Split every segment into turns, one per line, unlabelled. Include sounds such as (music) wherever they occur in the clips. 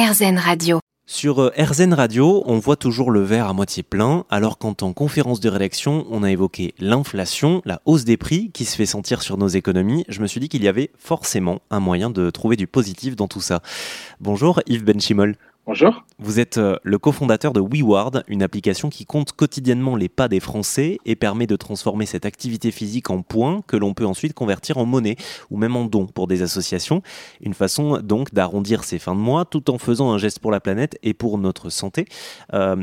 Radio.
Sur euh, RZN Radio, on voit toujours le verre à moitié plein, alors qu'en en conférence de rédaction, on a évoqué l'inflation, la hausse des prix qui se fait sentir sur nos économies, je me suis dit qu'il y avait forcément un moyen de trouver du positif dans tout ça. Bonjour Yves Benchimol.
Bonjour.
Vous êtes euh, le cofondateur de WeWard, une application qui compte quotidiennement les pas des Français et permet de transformer cette activité physique en points que l'on peut ensuite convertir en monnaie ou même en dons pour des associations. Une façon donc d'arrondir ses fins de mois tout en faisant un geste pour la planète et pour notre santé. Euh,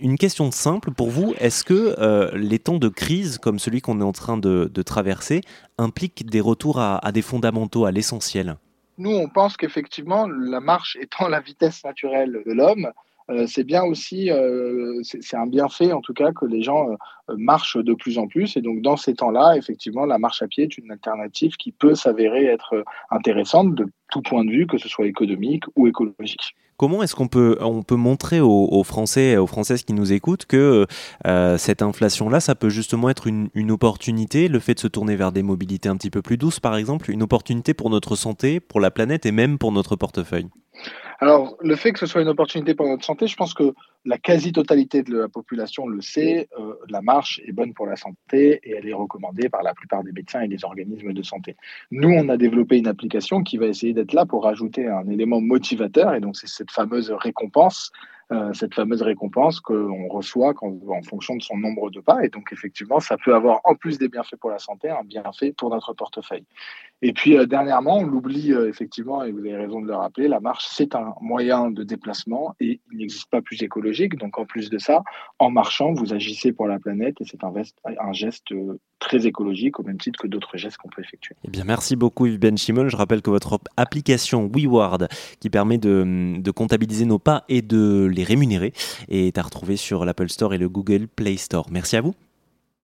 une question simple pour vous, est-ce que euh, les temps de crise comme celui qu'on est en train de, traverser impliquent des retours à des fondamentaux, à l'essentiel?
Nous, on pense qu'effectivement, la marche (laughs) étant la vitesse naturelle de l'homme, euh, c'est bien aussi, euh, c'est un bienfait en tout cas que les gens euh, marchent de plus en plus. Et donc dans ces temps-là, effectivement, la marche à pied est une alternative qui peut s'avérer être intéressante de tout point de vue, que ce soit économique ou écologique.
Comment est-ce qu'on peut, on peut montrer aux, Français et aux Françaises qui nous écoutent que cette inflation-là, ça peut justement être une, une, opportunité, le fait de se tourner vers des mobilités un petit peu plus douces, par exemple, une opportunité pour notre santé, pour la planète et même pour notre portefeuille?
Alors, le fait que ce soit une opportunité pour notre santé, je pense que la quasi-totalité de la population le sait. Euh, la marche est bonne pour la santé et elle est recommandée par la plupart des médecins et des organismes de santé. Nous, on a développé une application qui va essayer d'être là pour ajouter un élément motivateur et donc c'est cette fameuse récompense euh, cette fameuse récompense qu'on reçoit en fonction de son nombre de pas. Et donc, effectivement, ça peut avoir, en plus des bienfaits pour la santé, un bienfait pour notre portefeuille. Et puis, euh, dernièrement, on l'oublie euh, effectivement, et vous avez raison de le rappeler, la marche, c'est un moyen de déplacement et il n'existe pas plus écologique. Donc, en plus de ça, en marchant, vous agissez pour la planète et c'est un, un, geste très écologique au même titre que d'autres gestes qu'on peut effectuer.
Eh bien, merci beaucoup Yves Ben Chimol. Je rappelle que votre application WeWard, qui permet de comptabiliser nos pas et de les rémunérer, est à retrouver sur l'Apple Store et le Google Play Store. Merci à vous.